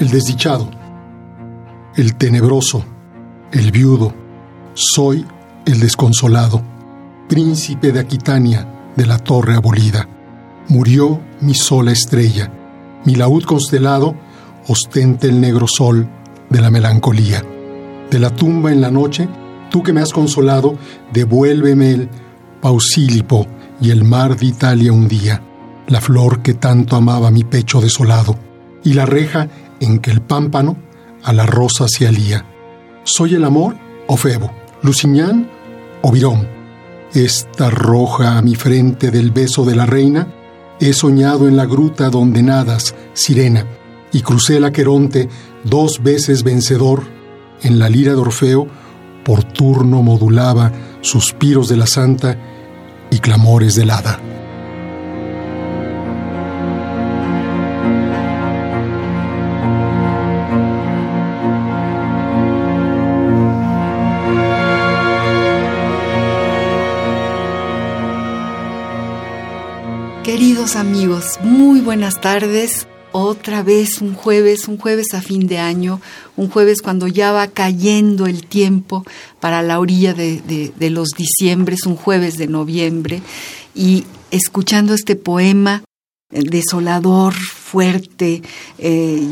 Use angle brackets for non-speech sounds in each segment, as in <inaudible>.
El desdichado, el tenebroso, el viudo, soy el desconsolado, príncipe de Aquitania, de la torre abolida. Murió mi sola estrella, mi laúd constelado ostenta el negro sol de la melancolía. De la tumba en la noche, tú que me has consolado, devuélveme el pausílipo y el mar de Italia un día, la flor que tanto amaba mi pecho desolado, y la reja en que el pámpano a la rosa se alía. ¿Soy el amor o Febo? ¿Luciñán o Virón? Esta roja a mi frente del beso de la reina, he soñado en la gruta donde nadas, sirena, y crucé el Aqueronte dos veces vencedor, en la lira de Orfeo, por turno modulaba suspiros de la santa y clamores del hada. Queridos amigos, muy buenas tardes. Otra vez un jueves, un jueves a fin de año, un jueves cuando ya va cayendo el tiempo para la orilla de, los diciembres, un jueves de noviembre, y escuchando este poema eh, desolador, fuerte, eh,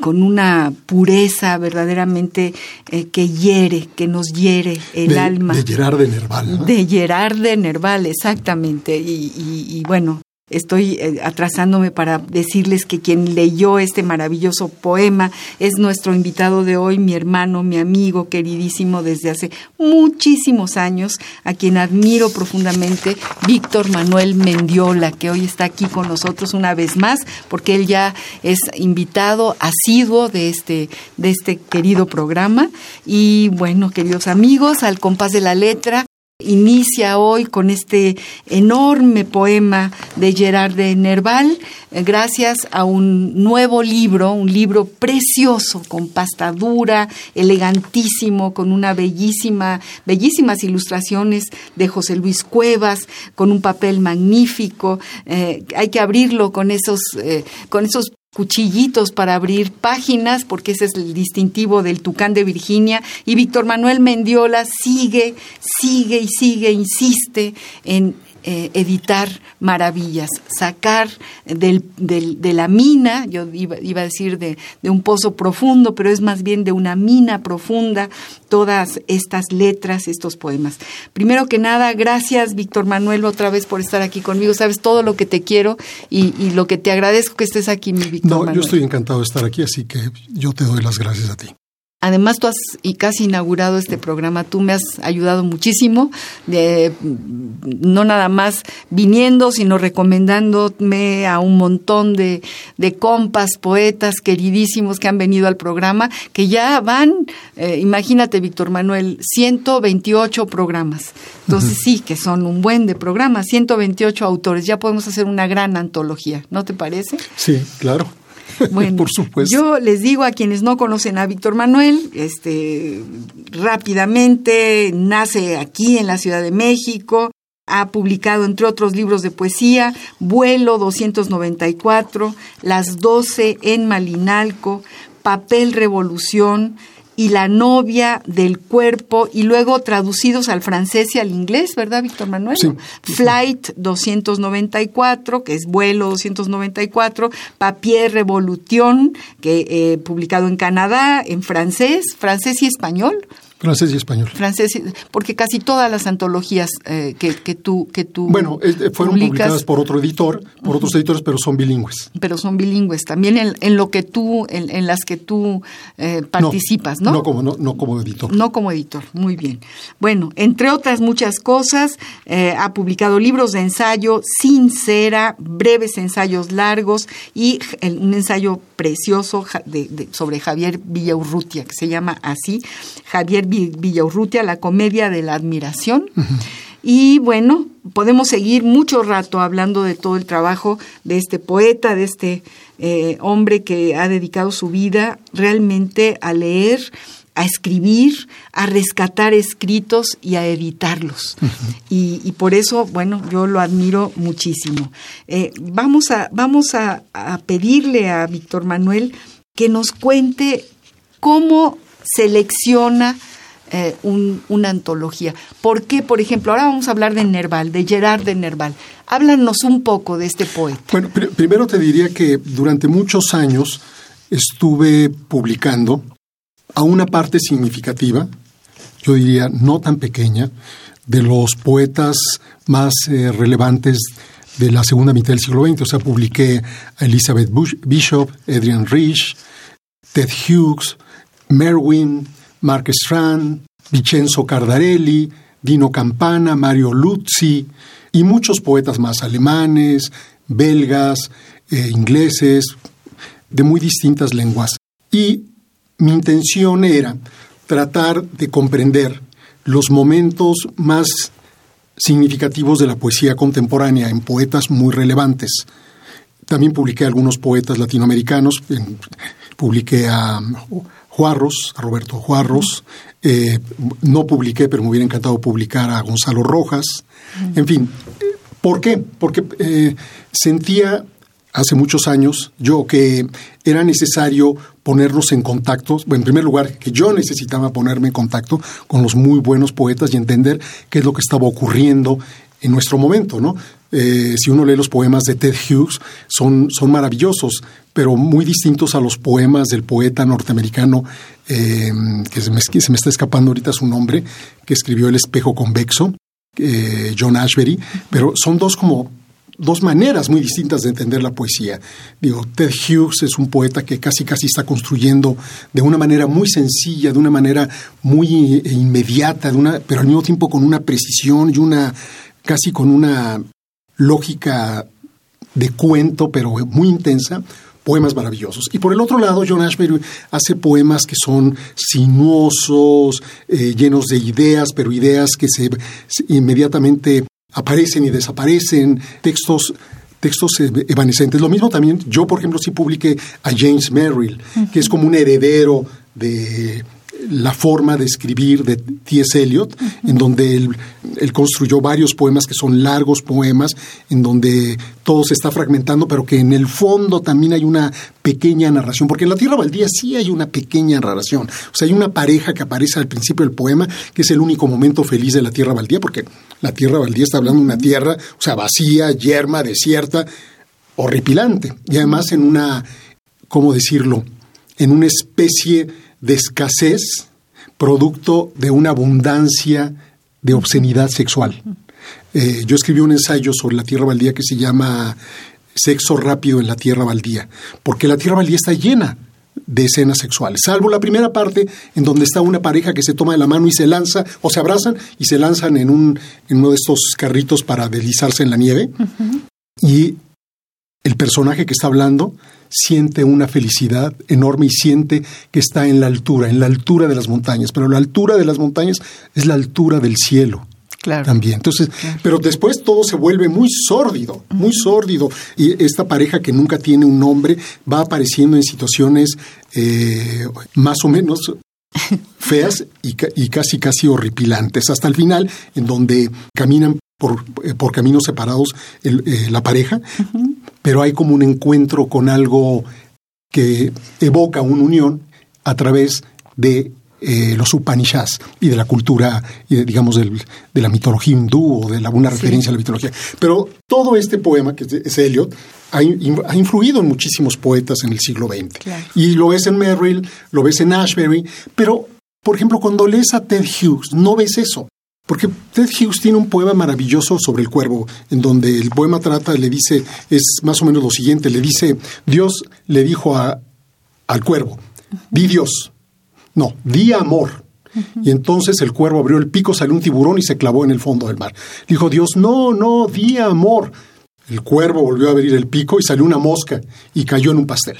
con una pureza verdaderamente eh, que hiere, que nos hiere el alma. De Gerard de Nerval. De Gerard de Nerval, exactamente. y bueno, estoy eh, atrasándome para decirles que quien leyó este maravilloso poema es nuestro invitado de hoy, mi hermano, mi amigo queridísimo desde hace muchísimos años, a quien admiro profundamente, Víctor Manuel Mendiola, que hoy está aquí con nosotros una vez más, porque él ya es invitado asiduo de este, de este querido programa. Y bueno, queridos amigos, al compás de la letra, inicia hoy con este enorme poema de Gerard de Nerval, eh, gracias a un nuevo libro, un libro precioso, con pasta dura, elegantísimo, con una bellísima, bellísimas ilustraciones de José Luis Cuevas, con un papel magnífico. Eh, hay que abrirlo con esos, eh, con esos cuchillitos para abrir páginas, porque ese es el distintivo del Tucán de Virginia, y Víctor Manuel Mendiola sigue, sigue y sigue, insiste en eh, editar maravillas, sacar del, de la mina, yo iba, iba a decir de, de, un pozo profundo, pero es más bien de una mina profunda, todas estas letras, estos poemas. Primero que nada, gracias Víctor Manuel otra vez por estar aquí conmigo, sabes todo lo que te quiero y, y lo que te agradezco que estés aquí, mi Víctor. No, yo estoy encantado de estar aquí, así que yo te doy las gracias a ti. Además, tú has y casi inaugurado este programa, tú me has ayudado muchísimo, de, no nada más viniendo, sino recomendándome a un montón de, de compas, poetas queridísimos que han venido al programa, que ya van, eh, imagínate, Víctor Manuel, 128 programas. Entonces, sí, que son un buen de programas, 128 autores, ya podemos hacer una gran antología, ¿no te parece? Sí, claro. <laughs> Bueno, por supuesto. Yo les digo a quienes no conocen a Víctor Manuel, este, rápidamente nace aquí en la Ciudad de México, ha publicado, entre otros libros de poesía, Vuelo 294, Las 12 en Malinalco, Papel Revolución, y la novia del cuerpo, y luego traducidos al francés y al inglés, ¿verdad, Víctor Manuel? Sí. Flight 294, que es vuelo 294, Papier Revolution, que eh, publicado en Canadá, en francés, francés y español. Francés y español. Francés, porque casi todas las antologías eh, que, que, tú que tú bueno eh, fueron publicadas por otro editor, por otros editores, pero son bilingües. Pero son bilingües también en, en lo que tú en, en las que tú eh, participas, ¿no? No, como no, no, como editor. No como editor, muy bien. Bueno, entre otras muchas cosas, ha publicado libros de ensayo, sincera, breves ensayos largos y un ensayo precioso de, sobre Javier Villaurrutia que se llama así, Javier Villaurrutia, La comedia de la admiración. Y bueno, podemos seguir mucho rato hablando de todo el trabajo de este poeta, de este eh, hombre que ha dedicado su vida realmente a leer, a escribir, a rescatar escritos y a editarlos. y, por eso, bueno, yo lo admiro muchísimo. Eh, vamos a, vamos a pedirle a Víctor Manuel que nos cuente cómo selecciona eh, una antología. ¿Por qué, por ejemplo, ahora vamos a hablar de Nerval, de Gerard de Nerval? Háblanos un poco de este poeta. Bueno, primero te diría que durante muchos años estuve publicando a una parte significativa, yo diría no tan pequeña, de los poetas más eh, relevantes de la segunda mitad del siglo XX. O sea, publiqué a Elizabeth Bishop, Adrian Rich, Ted Hughes, Merwin, Mark Strand, Vincenzo Cardarelli, Dino Campana, Mario Luzzi y muchos poetas más alemanes, belgas, eh, ingleses, de muy distintas lenguas. Y mi intención era tratar de comprender los momentos más significativos de la poesía contemporánea en poetas muy relevantes. También publiqué algunos poetas latinoamericanos, publiqué a Juarros, a Roberto Juarros. Eh, no publiqué, pero me hubiera encantado publicar a Gonzalo Rojas. En fin, ¿por qué? Porque eh, sentía hace muchos años yo que era necesario ponernos en contacto, bueno, en primer lugar, que yo necesitaba ponerme en contacto con los muy buenos poetas y entender qué es lo que estaba ocurriendo en nuestro momento, ¿no? Eh, si uno lee los poemas de Ted Hughes, son, son maravillosos, pero muy distintos a los poemas del poeta norteamericano, eh, que, se me, está escapando ahorita su nombre, que escribió El espejo convexo, eh, John Ashbery, pero son dos como dos maneras muy distintas de entender la poesía. Digo, Ted Hughes es un poeta que casi casi está construyendo de una manera muy sencilla, de una manera muy inmediata, de una, pero al mismo tiempo con una precisión y una casi con una lógica de cuento, pero muy intensa, poemas maravillosos. Y por el otro lado, John Ashbery hace poemas que son sinuosos, eh, llenos de ideas, pero ideas que se, inmediatamente aparecen y desaparecen, textos textos evanescentes. Lo mismo también, yo por ejemplo sí publiqué a James Merrill, que es como un heredero de la forma de escribir de T.S. Eliot, en donde él, construyó varios poemas que son largos poemas, en donde todo se está fragmentando, pero que en el fondo también hay una pequeña narración, porque en La Tierra Baldía sí hay una pequeña narración. O sea, hay una pareja que aparece al principio del poema, que es el único momento feliz de la Tierra Baldía, porque la Tierra Baldía está hablando de una tierra, o sea, vacía, yerma, desierta, horripilante. Y además en una, ¿cómo decirlo? En una especie de escasez producto de una abundancia de obscenidad sexual. Eh, yo escribí un ensayo sobre la tierra baldía que se llama Sexo rápido en la tierra baldía, porque la tierra baldía está llena de escenas sexuales, salvo la primera parte en donde está una pareja que se toma de la mano y se lanza, o se abrazan y se lanzan en, un, en uno de estos carritos para deslizarse en la nieve. Y el personaje que está hablando siente una felicidad enorme y siente que está en la altura, en la altura de las montañas, pero la altura de las montañas es la altura del cielo. Claro. También. Entonces, pero después todo se vuelve muy sórdido, muy sórdido. Y esta pareja que nunca tiene un nombre va apareciendo en situaciones eh, más o menos feas y, casi casi horripilantes, hasta el final, en donde caminan por, eh, por caminos separados eh, la pareja, pero hay como un encuentro con algo que evoca una unión a través de eh, los Upanishads y de la cultura, y digamos, de la mitología hindú o de una referencia a la mitología. Pero todo este poema, que es Eliot, ha, influido en muchísimos poetas en el siglo XX. Y lo ves en Merrill, lo ves en Ashbery, pero por ejemplo, cuando lees a Ted Hughes, no ves eso. Porque Ted Hughes tiene un poema maravilloso sobre el cuervo, en donde el poema trata, le dice, es más o menos lo siguiente, le dice, Dios le dijo a, al cuervo, di Dios, no, di amor. Y entonces el cuervo abrió el pico, salió un tiburón y se clavó en el fondo del mar. Dijo Dios, no, no, di amor. El cuervo volvió a abrir el pico y salió una mosca y cayó en un pastel.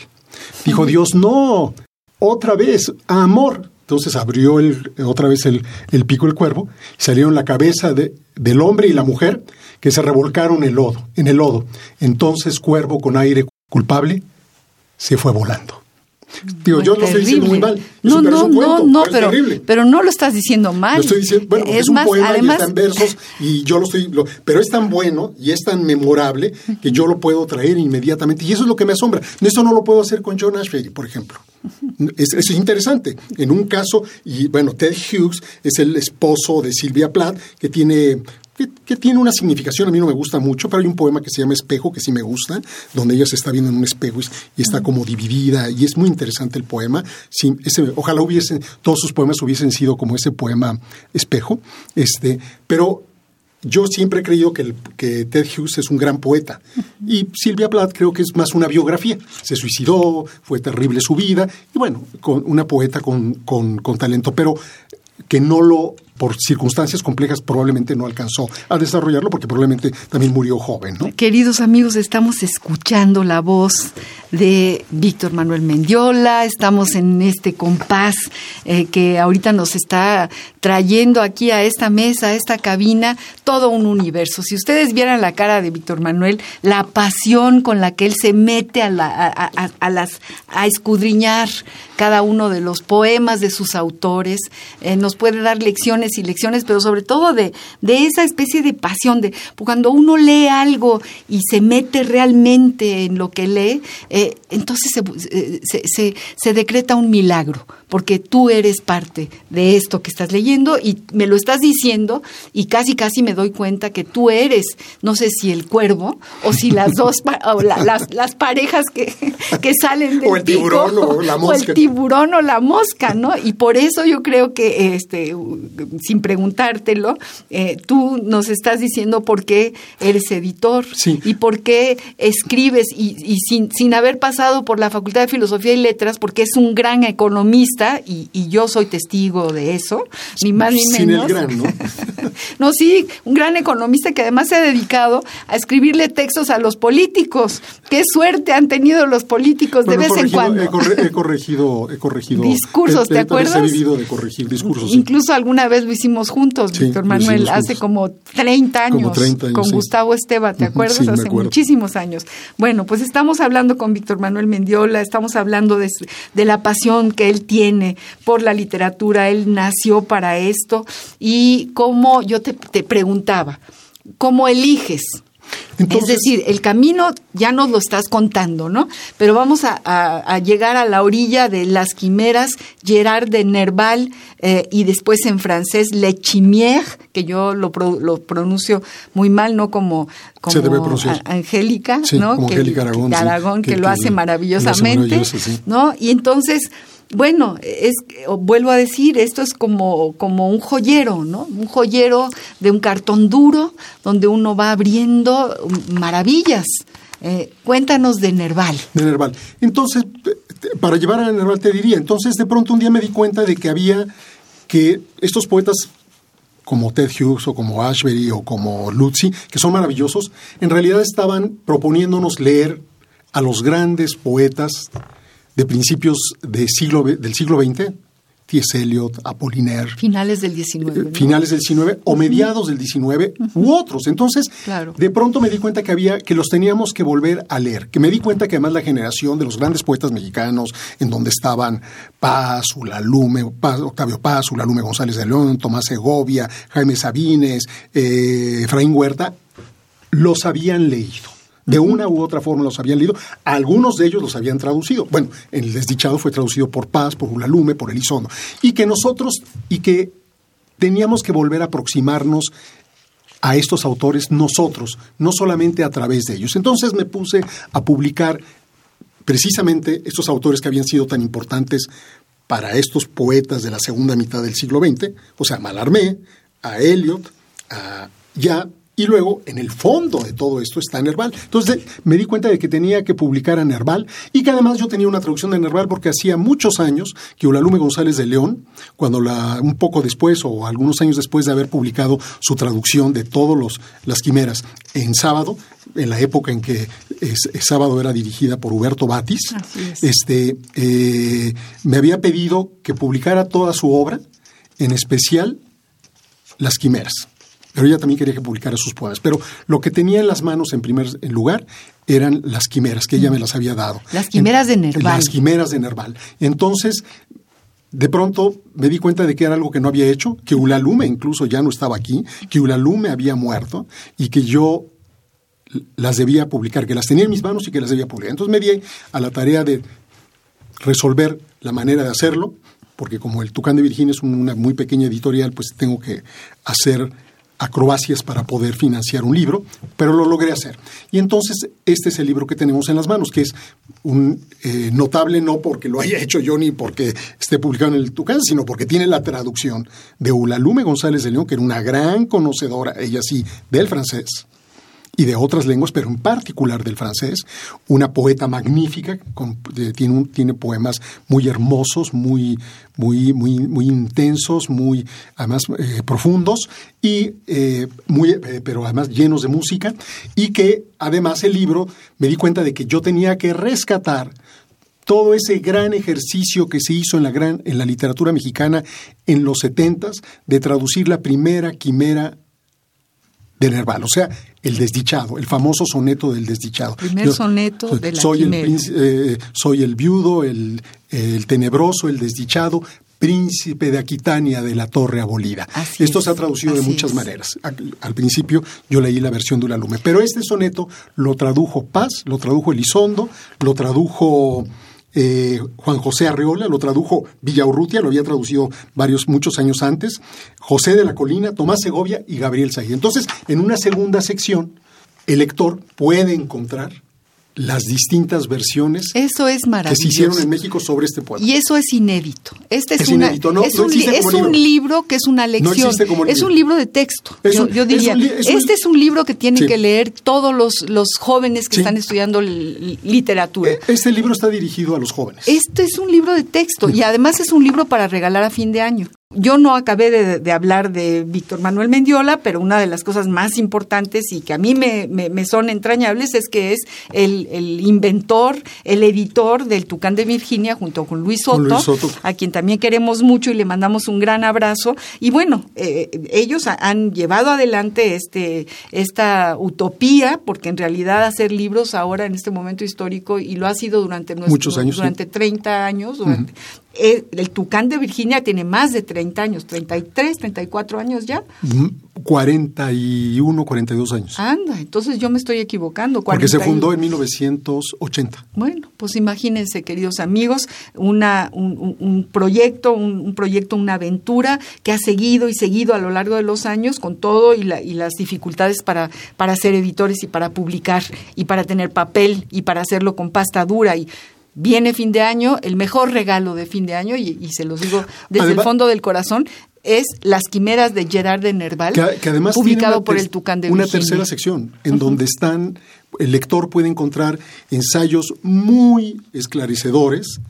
Dijo Dios, no, otra vez, amor. Entonces abrió el, otra vez el, el pico del cuervo, y salieron la cabeza de, del hombre y la mujer que se revolcaron en el lodo, en el lodo. Entonces cuervo con aire culpable se fue volando. Digo, Muy yo lo estoy diciendo muy mal. No, Eso, pero no, no, cuento, no, pero, pero no lo estás diciendo mal. Lo estoy diciendo, bueno, es, es un más, poema además, y versos y yo lo estoy, lo- pero es tan bueno y es tan memorable que yo lo puedo traer inmediatamente y eso es lo que me asombra. Esto no lo puedo hacer con John Ashbery, por ejemplo. Es, es interesante. En un caso, y bueno, Ted Hughes es el esposo de Silvia Plath, que tiene que, que tiene una significación, a mí no me gusta mucho, pero hay un poema que se llama Espejo, que sí me gusta, donde ella se está viendo en un espejo y, y está como dividida, y es muy interesante el poema. Sí, ese, ojalá hubiesen, todos sus poemas hubiesen sido como ese poema Espejo, este, pero yo siempre he creído que, el- que Ted Hughes es un gran poeta. Y Silvia Plath creo que es más una biografía. Se suicidó, fue terrible su vida. Y bueno, con una poeta con, con- con talento, pero que no lo, por circunstancias complejas, probablemente no alcanzó a desarrollarlo porque probablemente también murió joven. Queridos amigos, estamos escuchando la voz de Víctor Manuel Mendiola, estamos en este compás eh, que ahorita nos está trayendo aquí a esta mesa, a esta cabina, todo un universo. Si ustedes vieran la cara de Víctor Manuel, la pasión con la que él se mete a, la- a las, a escudriñar cada uno de los poemas de sus autores, eh, nos puede dar lecciones y lecciones, pero sobre todo de, de esa especie de pasión, de cuando uno lee algo y se mete realmente en lo que lee, eh, entonces se, eh, se- se- se decreta un milagro, porque tú eres parte de esto que estás leyendo y me lo estás diciendo y casi casi me doy cuenta que tú eres, no sé si el cuervo o si las dos, o la- las, las parejas que, que salen del O el tiburón o la el mosca. tiburón o la mosca, ¿no? Y por eso yo creo que, este, sin preguntártelo, eh, tú nos estás diciendo por qué eres editor Sí. y por qué escribes y, y sin, sin haber pasado por la Facultad de Filosofía y Letras, porque es un gran economista y, y yo soy testigo de eso, ni más ni Sin el menos. gran, ¿no? <laughs> No, sí, un gran economista que además se ha dedicado a escribirle textos a los políticos. Qué suerte han tenido los políticos de Bueno, vez en cuando. He, corre- he corregido, he corregido Discursos, ¿te he- acuerdas? He vivido de corregir discursos. sí. Incluso alguna vez lo hicimos juntos, Sí, Víctor Manuel, hace juntos. como 30 años, Como 30 años, con sí. Gustavo Esteba, ¿te acuerdas? hace muchísimos años. Bueno, pues estamos hablando con Víctor Manuel Mendiola, estamos hablando de, de la pasión que él tiene por la literatura, él nació para esto y cómo, yo te, te preguntaba, ¿cómo eliges? Entonces- es decir, el camino ya nos lo estás contando, ¿no? Pero vamos a, a- a llegar a la orilla de las quimeras, Gerard de Nerval, eh, y después en francés, Le Chimière, que yo lo, pro- lo pronuncio muy mal, ¿no? Como, como Se debe pronunciar. a- Angélica, Sí, ¿no? como que, Angélica Aragón, sí, Aragón, que que- lo hace lo hace maravillosamente, sí. ¿no? Y entonces, bueno, es vuelvo a decir, esto es como, un joyero, ¿no? Un joyero de un cartón duro donde uno va abriendo maravillas. Eh, cuéntanos de Nerval. de Nerval. Entonces, para llevar a Nerval te diría, entonces de pronto un día me di cuenta de que había que estos poetas como Ted Hughes o como Ashbery o como Lutzi, que son maravillosos, en realidad estaban proponiéndonos leer a los grandes poetas de principios de siglo, del siglo XX, T.S. Eliot, Apollinaire, Finales del 19. eh, ¿no? finales del 19 o mediados del 19 u otros. Entonces, Claro. de pronto me di cuenta que había que los teníamos que volver a leer, que me di cuenta que además la generación de los grandes poetas mexicanos, en donde estaban Paz, Ulalume, Paz, Octavio Paz, Ulalume González de León, Tomás Segovia, Jaime Sabines, eh, Efraín Huerta, los habían leído. De una u otra forma los habían leído. Algunos de ellos los habían traducido. Bueno, El Desdichado fue traducido por Paz, por Ulalume, por Elizondo. Y que nosotros, y que teníamos que volver a aproximarnos a estos autores nosotros, no solamente a través de ellos. Entonces me puse a publicar precisamente estos autores que habían sido tan importantes para estos poetas de la segunda mitad del siglo XX, o sea, Mallarmé, a Eliot, a ya y luego, en el fondo de todo esto está Nerval. Entonces me di cuenta de que tenía que publicar a Nerval y que además yo tenía una traducción de Nerval porque hacía muchos años que Ulalume González de León, cuando la, un poco después o algunos años después de haber publicado su traducción de todas las quimeras en sábado, en la época en que sábado era dirigida por Huberto Batis, este, eh, me había pedido que publicara toda su obra, en especial las quimeras pero ella también quería que publicara sus poemas. Pero lo que tenía en las manos en primer lugar eran las quimeras, que ella me las había dado. Las quimeras de Nerval. Las quimeras de Nerval. Entonces, de pronto me di cuenta de que era algo que no había hecho, que Ulalume incluso ya no estaba aquí, que Ulalume había muerto y que yo las debía publicar, que las tenía en mis manos y que las debía publicar. Entonces me di a la tarea de resolver la manera de hacerlo, porque como el Tucán de Virginia es una muy pequeña editorial, pues tengo que hacer acrobacias para poder financiar un libro, pero lo logré hacer. Y entonces este es el libro que tenemos en las manos, que es un eh, notable no porque lo haya hecho yo ni porque esté publicado en el Tucán, sino porque tiene la traducción de Ulalume González de León, que era una gran conocedora, ella sí, del francés y de otras lenguas, pero en particular del francés, una poeta magnífica, tiene, tiene poemas muy hermosos, muy, muy, muy, muy intensos, muy además eh, profundos, y eh, muy, eh, pero además llenos de música, y que además el libro me di cuenta de que yo tenía que rescatar todo ese gran ejercicio que se hizo en la, gran, en la literatura mexicana en los setentas de traducir la primera quimera de Nerval, o sea, el desdichado, el famoso soneto del desdichado. Primer soneto de la soy el, eh, soy el viudo, el, tenebroso, el desdichado, príncipe de Aquitania de la torre abolida. Esto se ha traducido de muchas maneras. Al, principio yo leí la versión de Ulalume, pero este soneto lo tradujo Paz, lo tradujo Elizondo, lo tradujo eh, Juan José Arreola, lo tradujo Villaurrutia, lo había traducido varios, muchos años antes, José de la Colina, Tomás Segovia y Gabriel Said. Entonces, en una segunda sección, el lector puede encontrar las distintas versiones eso es que se hicieron en México sobre este poema. Y eso es inédito. Este es, inédito. No, es, un, libro. que es una lección. es un libro de texto. yo, diría, este es un libro que tienen que leer todos los, los jóvenes que están estudiando literatura. Eh, este libro está dirigido a los jóvenes. Este es un libro de texto y además es un libro para regalar a fin de año. Yo no acabé de, hablar de Víctor Manuel Mendiola, pero una de las cosas más importantes y que a mí me, son entrañables es que es el, inventor, el editor del Tucán de Virginia junto con Luis Soto, a quien también queremos mucho y le mandamos un gran abrazo. Y bueno, eh, ellos han llevado adelante este, esta utopía, porque en realidad hacer libros ahora en este momento histórico, y lo ha sido durante nuestro, Muchos años, durante 30 años, durante, el, Tucán de Virginia tiene más de 30 años, 33, 34 años ya. 41, 42 años. Anda, entonces yo me estoy equivocando. Porque se fundó en 1980. Bueno, pues imagínense, queridos amigos, una, un, proyecto, un, proyecto, una aventura que ha seguido y seguido a lo largo de los años con todo y, y las dificultades para, para ser editores y para publicar y para tener papel y para hacerlo con pasta dura y viene fin de año, el mejor regalo de fin de año, y, se los digo desde el fondo del corazón, es Las Quimeras de Gerard de Nerval, que, además publicado por el Tucán de Una tercera sección, en donde están, el lector puede encontrar ensayos muy esclarecedores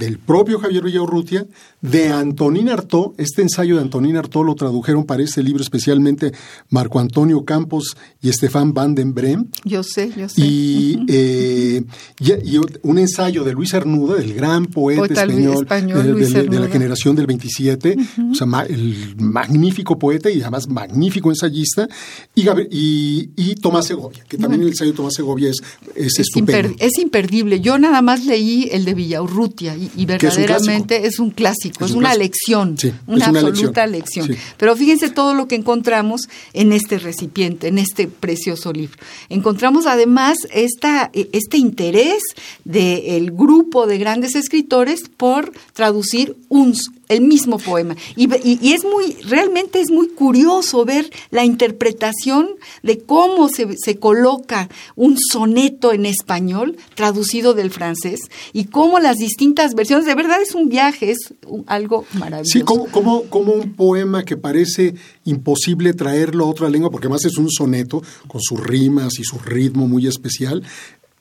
del propio Javier Villaurrutia, de Antonín Artó. Este ensayo de Antonín Artó lo tradujeron para este libro especialmente Marco Antonio Campos y Estefan van den Brem. Yo sé, yo sé. Y, eh, y, un ensayo de Luis Arnuda, del gran poeta, español, de, la generación del 27, o sea, el magnífico poeta y además magnífico ensayista, y, y, Tomás Segovia, que también el ensayo de Tomás Segovia es, es, estupendo. es imperdible. Yo nada más leí el de Villaurrutia y, y verdaderamente es un clásico, es, una lección, una, absoluta lección. Pero fíjense todo lo que encontramos en este recipiente, en este precioso libro. Encontramos además esta, este interés del grupo de grandes escritores por traducir un, el mismo poema. Y, y, es muy, realmente es muy curioso ver la interpretación de cómo se, se, coloca un soneto en español traducido del francés y cómo las distintas versiones, de verdad es un viaje, es algo maravilloso. Sí, como, como, como un poema que parece imposible traerlo a otra lengua, porque además es un soneto con sus rimas y su ritmo muy especial,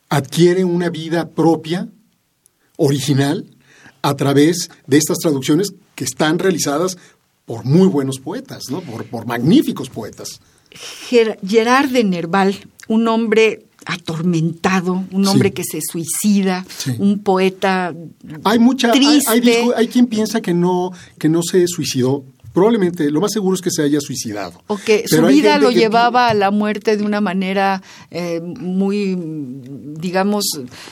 adquiere una vida propia, original, a través de estas traducciones que están realizadas por muy buenos poetas, ¿no? por, por magníficos poetas. Gerard de Nerval, un hombre atormentado, un hombre que se suicida, un poeta hay mucha, triste. Hay, hay, quien piensa que no, que no se suicidó, probablemente lo más seguro es que se haya suicidado. O que su vida lo llevaba a la muerte de una manera eh, muy, digamos,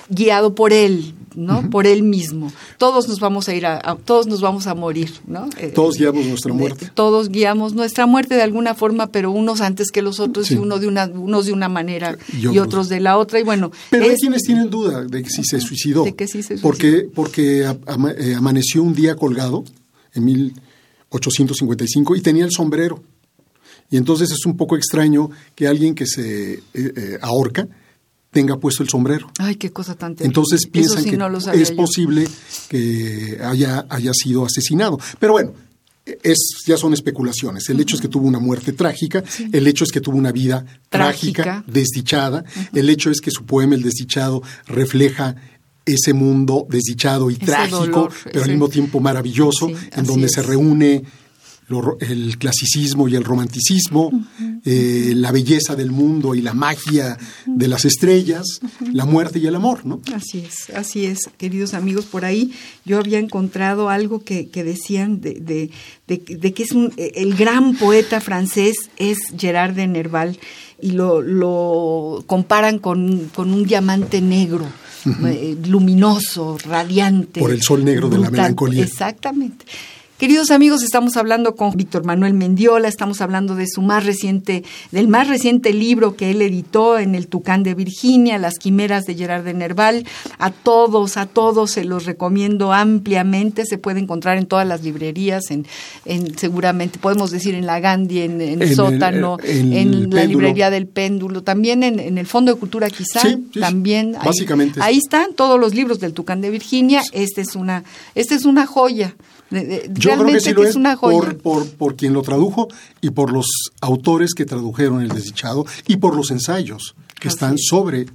guiado por él, ¿no? Por él mismo. Todos nos vamos a ir a, todos nos vamos a morir, ¿no? Eh, todos guiamos nuestra muerte. todos guiamos nuestra muerte de alguna forma, pero unos antes que los otros y uno de una, unos de una manera y, otros de la otra y bueno. Pero hay quienes tienen duda de que si se suicidó. De que sí se suicidó. Porque porque eh, amaneció un día colgado en mil 855 y tenía el sombrero. Y entonces es un poco extraño que alguien que se eh, eh, ahorca tenga puesto el sombrero. Ay, qué cosa tan terrible. Entonces piensan que es posible que haya, haya sido asesinado. Pero bueno, es, ya son especulaciones. El hecho es que tuvo una muerte trágica, el hecho es que tuvo una vida trágica, desdichada, el hecho es que su poema El desdichado refleja ese mundo desdichado y trágico, pero al mismo tiempo maravilloso, en donde se reúne el clasicismo y el romanticismo, eh, la belleza del mundo y la magia de las estrellas, la muerte y el amor, ¿no? Así es, así es, queridos amigos. Por ahí yo había encontrado algo que, decían de, de, que es un, el gran poeta francés es Gerard de Nerval y lo, lo comparan con, con un diamante negro eh, luminoso, radiante. Por el sol negro de la melancolía. Exactamente. Queridos amigos, estamos hablando con Víctor Manuel Mendiola, estamos hablando de su más reciente, del más reciente libro que él editó en el Tucán de Virginia, Las Quimeras de Gerard de Nerval. A todos, a todos se los recomiendo ampliamente. Se puede encontrar en todas las librerías, en, en seguramente podemos decir en la Gandhi, en, el sótano, en la librería del péndulo, también en, el Fondo de Cultura quizá, también. básicamente. Ahí, están todos los libros del Tucán de Virginia. Este es una, esta es una joya. Yo creo que sí lo es, Por, por, por, quien lo tradujo y por los autores que tradujeron El Desdichado y por los ensayos que están sobre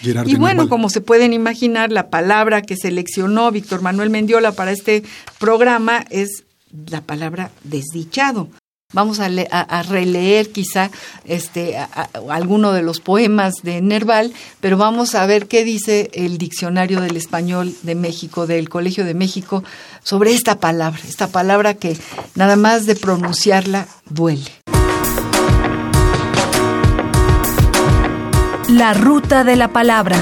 Gerard y bueno, como se pueden imaginar, la palabra que seleccionó Víctor Manuel Mendiola para este programa es la palabra desdichado. Vamos a, a, releer quizá este, alguno de los poemas de Nerval, pero vamos a ver qué dice el Diccionario del Español de México, del Colegio de México, sobre esta palabra, esta palabra que nada más de pronunciarla duele. La ruta de la palabra.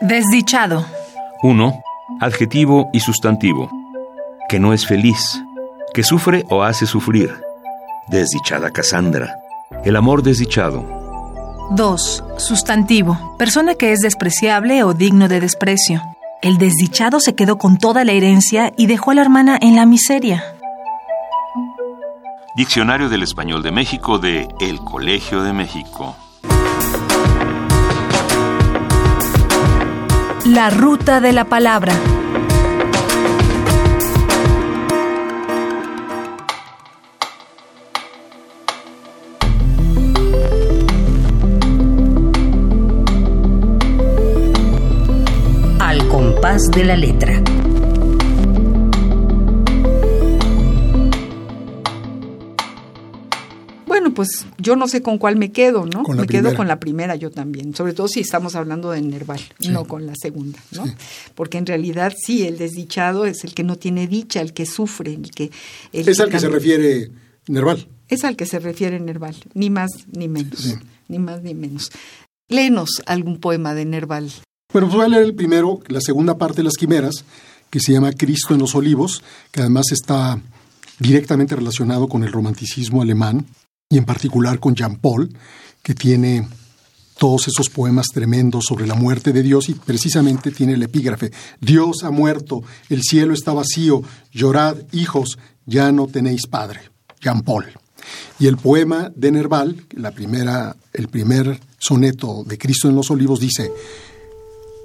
Desdichado. 1 adjetivo y sustantivo, que no es feliz, que sufre o hace sufrir. Desdichada Casandra, el amor desdichado. 2. Sustantivo, persona que es despreciable o digno de desprecio. El desdichado se quedó con toda la herencia y dejó a la hermana en la miseria. Diccionario del Español de México de El Colegio de México. La ruta de la palabra. Al compás de la letra. pues yo no sé con cuál me quedo, ¿no? Me quedo con la primera yo también, sobre todo si estamos hablando de Nerval, no con la segunda, ¿no? Porque en realidad sí, el desdichado es el que no tiene dicha, el que sufre, el que... es al que se refiere Nerval. Es al que se refiere Nerval, ni más ni menos, ni más ni menos. Léenos algún poema de Nerval. Bueno, pues voy a leer el primero, la segunda parte de las quimeras, que se llama Cristo en los Olivos, que además está directamente relacionado con el romanticismo alemán y en particular con Jean Paul, que tiene todos esos poemas tremendos sobre la muerte de Dios y precisamente tiene el epígrafe, Dios ha muerto, el cielo está vacío, llorad, hijos, ya no tenéis padre. Jean Paul. Y el poema de Nerval, la primera, el primer soneto de Cristo en los Olivos dice,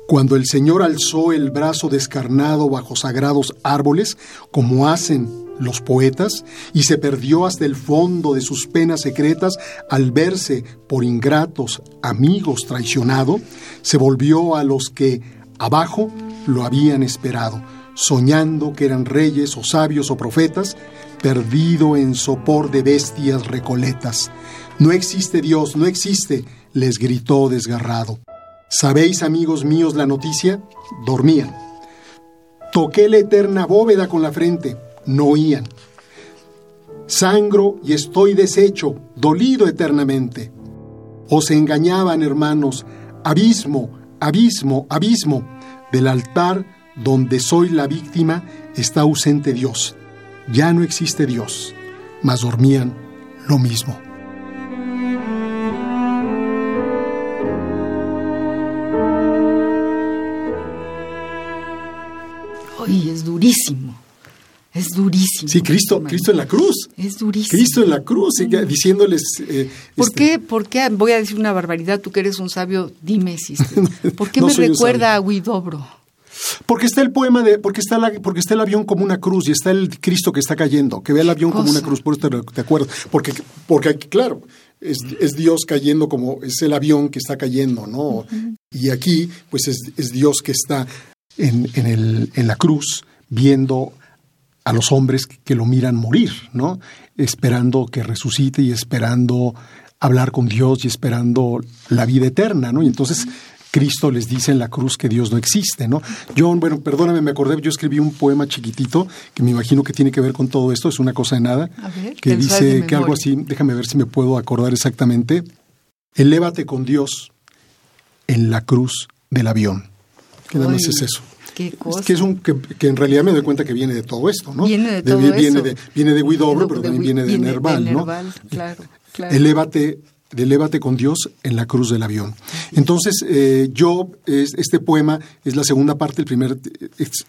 cuando el Señor alzó el brazo descarnado bajo sagrados árboles, como hacen los poetas, y se perdió hasta el fondo de sus penas secretas al verse por ingratos amigos traicionado, se volvió a los que abajo lo habían esperado, soñando que eran reyes o sabios o profetas, perdido en sopor de bestias recoletas. No existe Dios, no existe, les gritó desgarrado. ¿Sabéis, amigos míos, la noticia? Dormían. Toqué la eterna bóveda con la frente, no oían. Sangro y estoy deshecho, dolido eternamente. Os engañaban, hermanos, abismo, abismo, abismo. Del altar donde soy la víctima está ausente Dios. Ya no existe Dios, mas dormían lo mismo. Ay, es durísimo. Es durísimo. Sí, Cristo, Cristo en la cruz. Es durísimo. Cristo en la cruz, diciéndoles... Eh, ¿Por, este, qué, ¿Por qué? Voy a decir una barbaridad, tú que eres un sabio, dime si... <laughs> ¿Por qué me recuerda a Huidobro? Porque está el poema de, porque está, la, porque está el avión como una cruz y está el Cristo que está cayendo, que ve el avión como una cruz, por eso te, acuerdo. Porque, porque claro, es, es, Dios cayendo como, es el avión que está cayendo, ¿no? Y aquí, pues es, es Dios que está en, en, el, en la cruz viendo a los hombres que lo miran morir, ¿no? Esperando que resucite y esperando hablar con Dios y esperando la vida eterna, ¿no? Y entonces Cristo les dice en la cruz que Dios no existe, ¿no? John, bueno, perdóname, me acordé, yo escribí un poema chiquitito que me imagino que tiene que ver con todo esto, es una cosa de nada, que dice que algo así, déjame ver si me puedo acordar exactamente. Elévate con Dios en la cruz del avión. ¿Qué nada más es eso? Qué cosa. que, es un, que, en realidad me doy cuenta que viene de todo esto, ¿no? Viene de todo viene eso. De, viene de Guidobro, pero también viene de Nerval, ¿no? Claro, claro. Elévate de Lévate con Dios en la cruz del avión. Entonces, eh, yo, este poema es la segunda parte, el primer,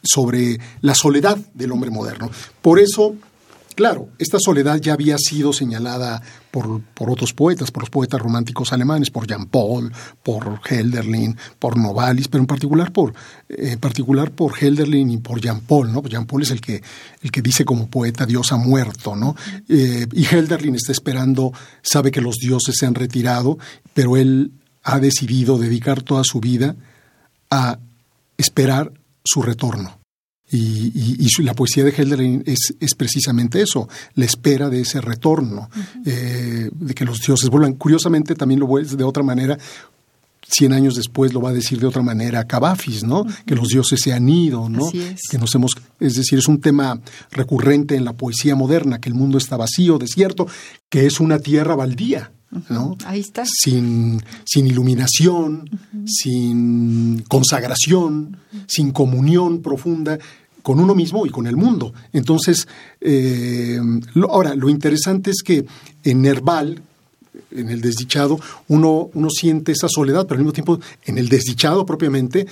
sobre la soledad del hombre moderno. Por eso Claro, esta soledad ya había sido señalada por, por, otros poetas, por los poetas románticos alemanes, por Jean Paul, por Helderlin, por Novalis, pero en particular por, eh, particular por Helderlin y por Jean Paul, ¿no? Jean Paul es el que, el que dice como poeta Dios ha muerto, ¿no? Eh, y Helderlin está esperando, sabe que los dioses se han retirado, pero él ha decidido dedicar toda su vida a esperar su retorno. Y, la poesía de Helderlin es, es, precisamente eso, la espera de ese retorno, eh, de que los dioses vuelvan. Curiosamente también lo vuelve de otra manera, cien años después lo va a decir de otra manera Cavafis, ¿no? Que los dioses se han ido, ¿no? es. Que nos hemos, es decir, es un tema recurrente en la poesía moderna, que el mundo está vacío, desierto, que es una tierra baldía. ¿No? Ahí está. Sin, sin iluminación, sin consagración, sin comunión profunda con uno mismo y con el mundo. Entonces, eh, ahora, lo interesante es que en Nerval, en el desdichado, uno, uno siente esa soledad, pero al mismo tiempo, en el desdichado propiamente,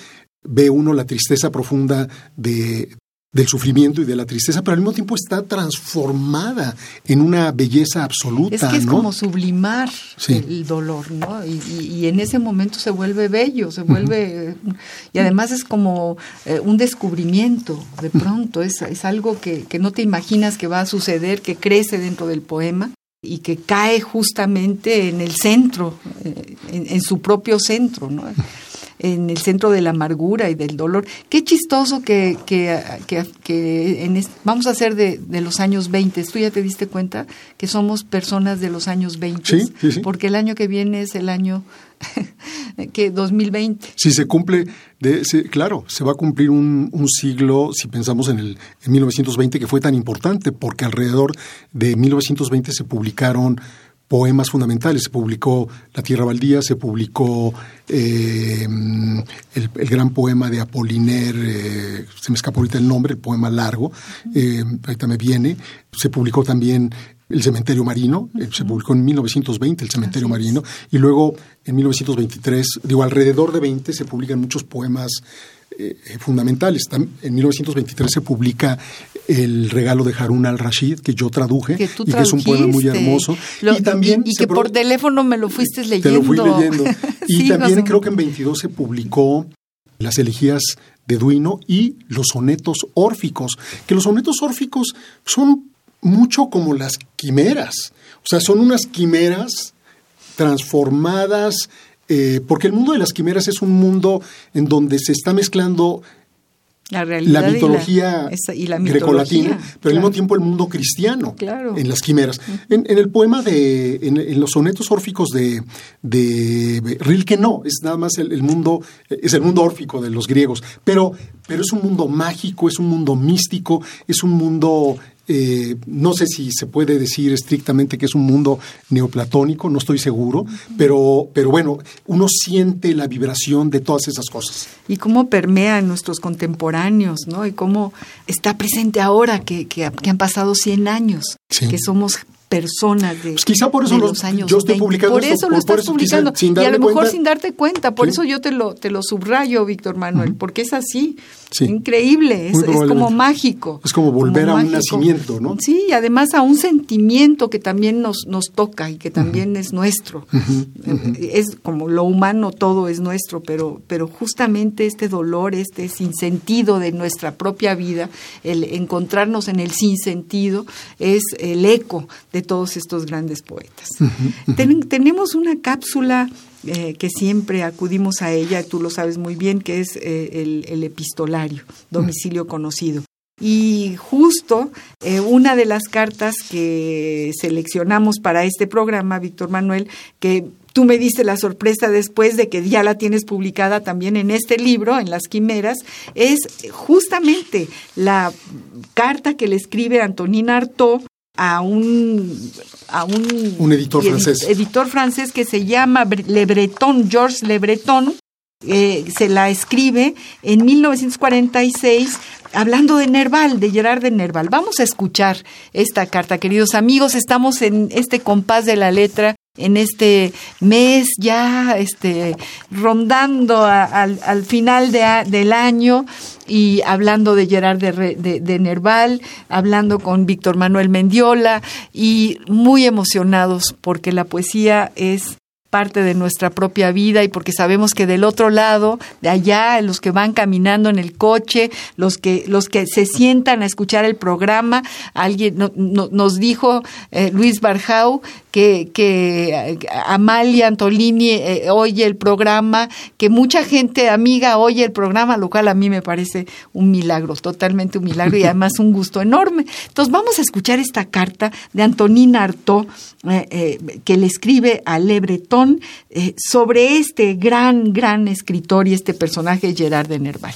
ve uno la tristeza profunda de, del sufrimiento y de la tristeza, pero al mismo tiempo está transformada en una belleza absoluta. Es que es ¿no? como sublimar Sí. el dolor, ¿no? Y, y- y en ese momento se vuelve bello, se vuelve... Y además es como eh, un descubrimiento, de pronto, es, es algo que, que no te imaginas que va a suceder, que crece dentro del poema y que cae justamente en el centro, eh, en, en su propio centro, ¿no? En el centro de la amargura y del dolor. Qué chistoso que, que, que, que en es- vamos a hacer de, de los años 20. ¿Tú ya te diste cuenta que somos personas de los años 20? Sí, sí, sí. Porque el año que viene es el año <laughs> que 2020. Si se cumple, de, se- claro, se va a cumplir un, un siglo, si pensamos en el en 1920, que fue tan importante, porque alrededor de 1920 se publicaron poemas fundamentales. Se publicó La Tierra Baldía, se publicó eh, el, el gran poema de Apollinaire, eh, se me escapó ahorita el nombre, el poema largo, eh, ahorita me viene. Se publicó también El Cementerio Marino, eh, se publicó en 1920 El Cementerio Marino, y luego en 1923, digo, alrededor de 20 se publican muchos poemas eh, fundamentales. En 1923 se publica El regalo de Harun al-Rashid, que yo traduje, y que es un poema muy hermoso. y también y, que por teléfono me lo fuiste leyendo. Te lo fui leyendo. <laughs> y también creo que en 22 se publicó Las elegías de Duino y los sonetos órficos, que los sonetos órficos son mucho como las quimeras, o sea, son unas quimeras transformadas eh, porque el mundo de las quimeras es un mundo en donde se está mezclando la, mitología, y la, grecolatina, pero al mismo tiempo el mundo cristiano en las quimeras. En, el poema de, en, los sonetos órficos de, de Rilke no, es nada más el, mundo, es el mundo órfico de los griegos, pero, pero es un mundo mágico, es un mundo místico, es un mundo eh, no sé si se puede decir estrictamente que es un mundo neoplatónico, no estoy seguro, pero, pero bueno, uno siente la vibración de todas esas cosas. Y cómo permea en nuestros contemporáneos, ¿no? Y cómo está presente ahora que, que, han pasado 100 años, que somos personas de, pues quizá por eso los, años yo estoy publicando por eso lo estás publicando. y a lo mejor sin darte cuenta. Por eso yo te lo te lo subrayo Víctor Manuel porque es así. Increíble es, como mágico. Es como volver a un nacimiento no sí y además a un sentimiento que también nos nos toca y que también es nuestro. Es como lo humano todo es nuestro pero pero justamente este dolor este sinsentido de nuestra propia vida el encontrarnos en el sinsentido es el eco de todos estos grandes poetas. tenemos una cápsula eh, que siempre acudimos a ella, tú lo sabes muy bien, que es eh, el, epistolario, domicilio conocido. Y justo eh, una de las cartas que seleccionamos para este programa, Víctor Manuel, que tú me diste la sorpresa después de que ya la tienes publicada también en este libro, en Las Quimeras, es justamente la carta que le escribe Antonina Artaud a un a un, editor francés editor francés que se llama Le Breton Georges Le Breton eh, se la escribe en 1946 hablando de Nerval, de Gerard de Nerval. Vamos a escuchar esta carta, queridos amigos. Estamos en este compás de la letra en este mes ya este, rondando al, final del año y hablando de Gerard de, de, Nerval, hablando con Víctor Manuel Mendiola y muy emocionados porque la poesía es parte de nuestra propia vida y porque sabemos que del otro lado, de allá, los que van caminando en el coche, los que, los que se sientan a escuchar el programa, alguien nos dijo eh, Luis Barjau que, que Amalia Antolini eh, oye el programa, que mucha gente amiga oye el programa, lo cual a mí me parece un milagro, totalmente un milagro y <laughs> además un gusto enorme. Entonces vamos a escuchar esta carta de Antonina Artaud eh, que le escribe a Le Breton sobre este gran, gran escritor y este personaje Gerard de Nerval.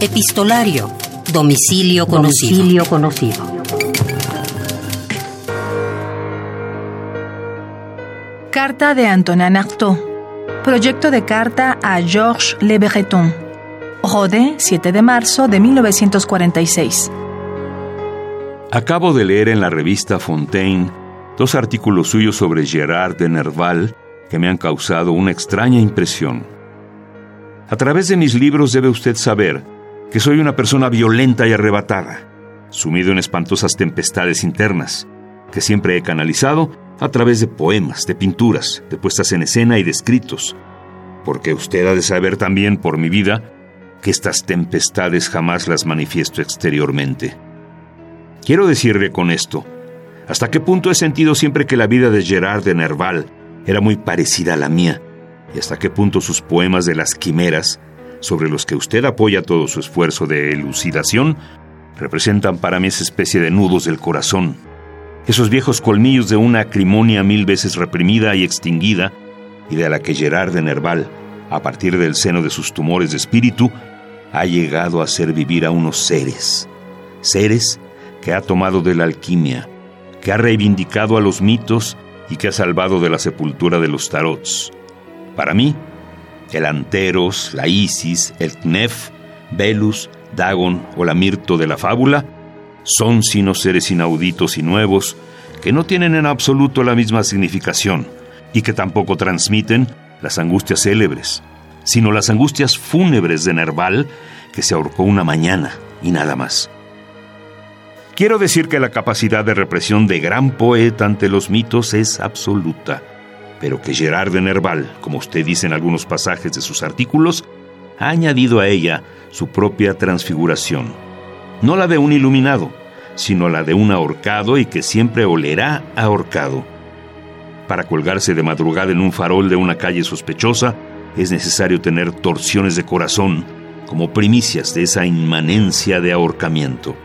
Epistolario. Domicilio conocido. Domicilio conocido. Carta de Antonin Artaud. Proyecto de carta a Georges Le Breton. Rodé, 7 de marzo de 1946. Acabo de leer en la revista Fontaine dos artículos suyos sobre Gerard de Nerval que me han causado una extraña impresión. A través de mis libros debe usted saber que soy una persona violenta y arrebatada, sumido en espantosas tempestades internas, que siempre he canalizado a través de poemas, de pinturas, de puestas en escena y de escritos, porque usted ha de saber también por mi vida que estas tempestades jamás las manifiesto exteriormente. Quiero decirle con esto, hasta qué punto he sentido siempre que la vida de Gerard de Nerval era muy parecida a la mía, y hasta qué punto sus poemas de las quimeras, sobre los que usted apoya todo su esfuerzo de elucidación, representan para mí esa especie de nudos del corazón, esos viejos colmillos de una acrimonia mil veces reprimida y extinguida, y de la que Gerard de Nerval, a partir del seno de sus tumores de espíritu, ha llegado a hacer vivir a unos seres, seres que ha tomado de la alquimia, que ha reivindicado a los mitos y que ha salvado de la sepultura de los tarots. Para mí, el Anteros, la Isis, el Knef, Velus, Dagon o la Mirto de la fábula son sino seres inauditos y nuevos que no tienen en absoluto la misma significación y que tampoco transmiten las angustias célebres, sino las angustias fúnebres de Nerval que se ahorcó una mañana y nada más. Quiero decir que la capacidad de represión de gran poeta ante los mitos es absoluta, pero que Gerard de Nerval, como usted dice en algunos pasajes de sus artículos, ha añadido a ella su propia transfiguración, no la de un iluminado, sino la de un ahorcado y que siempre olerá ahorcado. Para colgarse de madrugada en un farol de una calle sospechosa, es necesario tener torsiones de corazón, como primicias de esa inmanencia de ahorcamiento.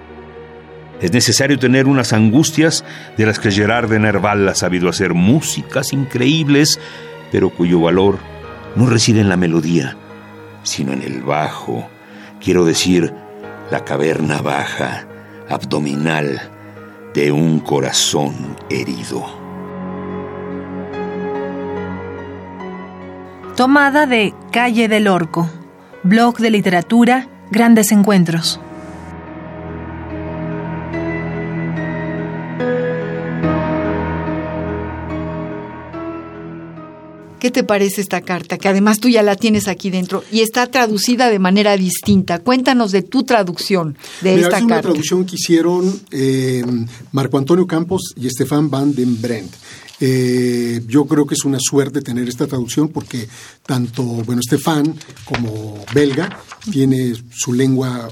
Es necesario tener unas angustias de las que Gerard de Nerval ha sabido hacer músicas increíbles, pero cuyo valor no reside en la melodía, sino en el bajo, quiero decir, la caverna baja, abdominal, de un corazón herido. Tomada de Calle del Orco, blog de literatura, grandes encuentros. ¿Qué te parece esta carta? Que además tú ya la tienes aquí dentro y está traducida de manera distinta. Cuéntanos de tu traducción de esta es carta. una traducción que hicieron eh, Marco Antonio Campos y Estefan van den Brent. Eh, yo creo que es una suerte tener esta traducción porque tanto, bueno, Estefan como belga tiene su lengua,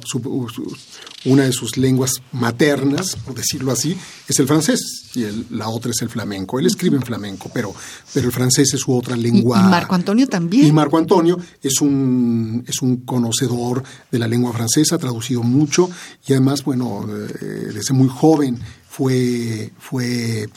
una de sus lenguas maternas, por decirlo así, es el francés y la otra es el flamenco. Él escribe en flamenco, pero, pero el francés es su otra lengua. Y, Marco Antonio también. Y Marco Antonio es un, es un conocedor de la lengua francesa, ha traducido mucho y además, bueno, eh, desde muy joven fue, fue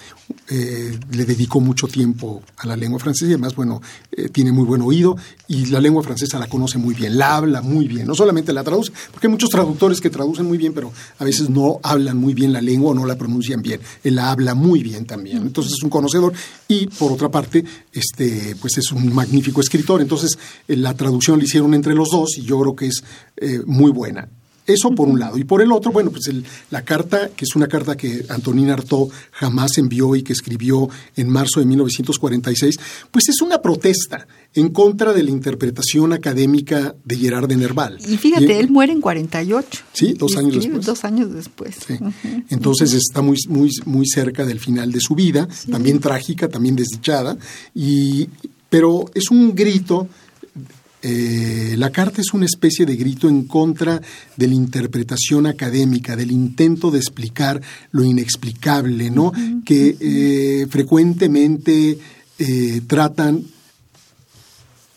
eh, le dedicó mucho tiempo a la lengua francesa y además, bueno, eh, tiene muy buen oído y la lengua francesa la conoce muy bien, la habla muy bien, no solamente la traduce, porque hay muchos traductores que traducen muy bien, pero a veces no hablan muy bien la lengua o no la pronuncian bien, él la habla muy bien también, entonces es un conocedor y por otra parte, este, pues es un magnífico escritor, entonces eh, la traducción la hicieron entre los dos y yo creo que es muy buena. Eso por un lado. Y por el otro, bueno, pues la carta, que es una carta que Antonín Artaud jamás envió y que escribió en marzo de 1946, pues es una protesta en contra de la interpretación académica de Gerard de Nerval. Y fíjate, él muere en 48. Sí, dos años después. Dos años después. Entonces está muy, muy, muy cerca del final de su vida, también trágica, también desdichada, y, pero es un grito eh, la carta es una especie de grito en contra de la interpretación académica, del intento de explicar lo inexplicable, ¿no? Que eh, frecuentemente eh, tratan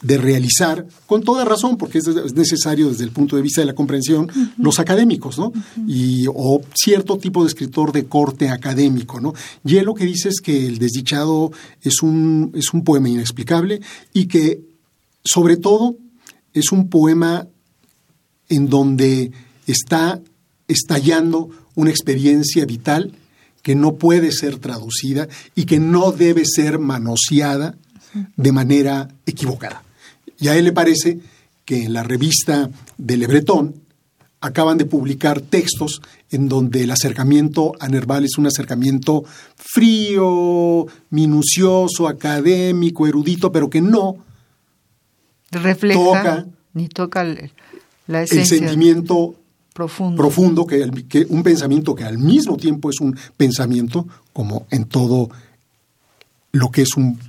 de realizar, con toda razón, porque es necesario desde el punto de vista de la comprensión, los académicos, ¿no? Y, o cierto tipo de escritor de corte académico, ¿no? Y él lo que dice es que el desdichado es un, es un poema inexplicable y que sobre todo, es un poema en donde está estallando una experiencia vital que no puede ser traducida y que no debe ser manoseada de manera equivocada. Y a él le parece que en la revista de Lebretón acaban de publicar textos en donde el acercamiento a Nerval es un acercamiento frío, minucioso, académico, erudito, pero que no refleja ni toca la esencia el sentimiento profundo, profundo que, que, un pensamiento que al mismo tiempo es un pensamiento como en todo lo que es un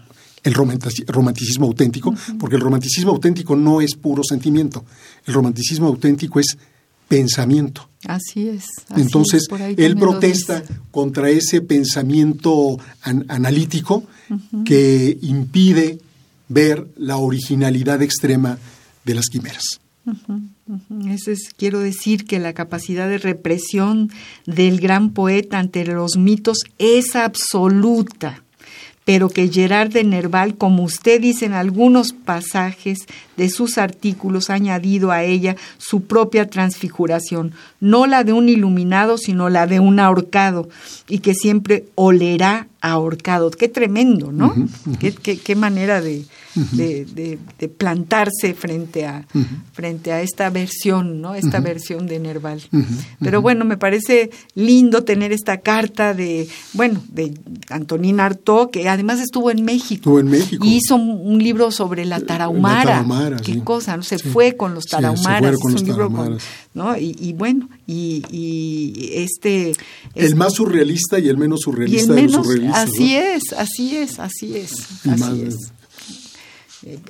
el romanticismo auténtico, porque el romanticismo auténtico no es puro sentimiento, el romanticismo auténtico es pensamiento. Así es. Entonces, él protesta contra ese pensamiento analítico que impide ver la originalidad extrema de las quimeras. Eso es, quiero decir que la capacidad de represión del gran poeta ante los mitos es absoluta pero que Gerard de Nerval, como usted dice en algunos pasajes de sus artículos, ha añadido a ella su propia transfiguración, no la de un iluminado, sino la de un ahorcado, y que siempre olerá ahorcado. Qué tremendo, ¿no? qué, qué, manera de, de, plantarse frente a, frente a esta versión, ¿no? Esta versión de Nerval. Pero bueno, me parece lindo tener esta carta de, bueno, de Antonín Artaud, que además estuvo en México. Estuvo en México. Y hizo un libro sobre la tarahumara. Qué cosa, ¿no? Se fue con los tarahumaras. con los tarahumaras. ¿no? Y, bueno, y, este... El más surrealista y el menos surrealista de los surrealistas. Así es, así es, así es. Así es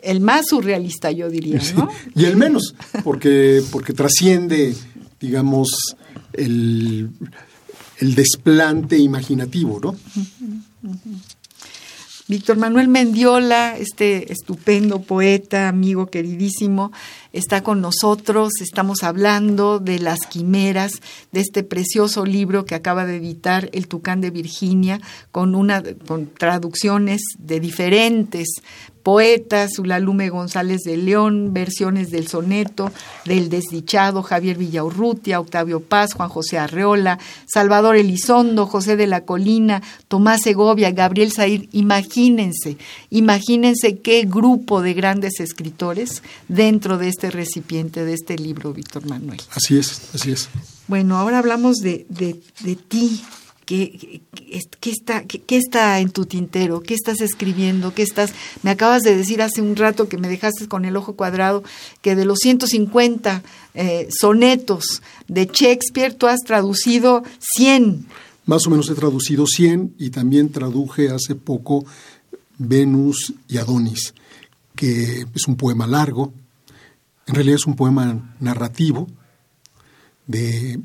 el más surrealista, yo diría, ¿no? Y el menos, porque, porque trasciende, digamos, el, el desplante imaginativo, ¿no? Víctor Manuel Mendiola, este estupendo poeta, amigo queridísimo, está con nosotros. Estamos hablando de las quimeras, de este precioso libro que acaba de editar El Tucán de Virginia, con, una, con traducciones de diferentes poetas, Ulalume González de León, versiones del soneto, del desdichado, Javier Villaurrutia, Octavio Paz, Juan José Arreola, Salvador Elizondo, José de la Colina, Tomás Segovia, Gabriel Said. Imagínense, imagínense qué grupo de grandes escritores dentro de este recipiente, de este libro, Víctor Manuel. Así es, así es. Bueno, ahora hablamos de, de, de ti, ¿Qué, está, qué, está en tu tintero? ¿Qué estás escribiendo? ¿Qué estás? Me acabas de decir hace un rato que me dejaste con el ojo cuadrado que de los 150 eh, sonetos de Shakespeare tú has traducido 100. Más o menos he traducido 100 y también traduje hace poco Venus y Adonis, que es un poema largo. En realidad es un poema narrativo de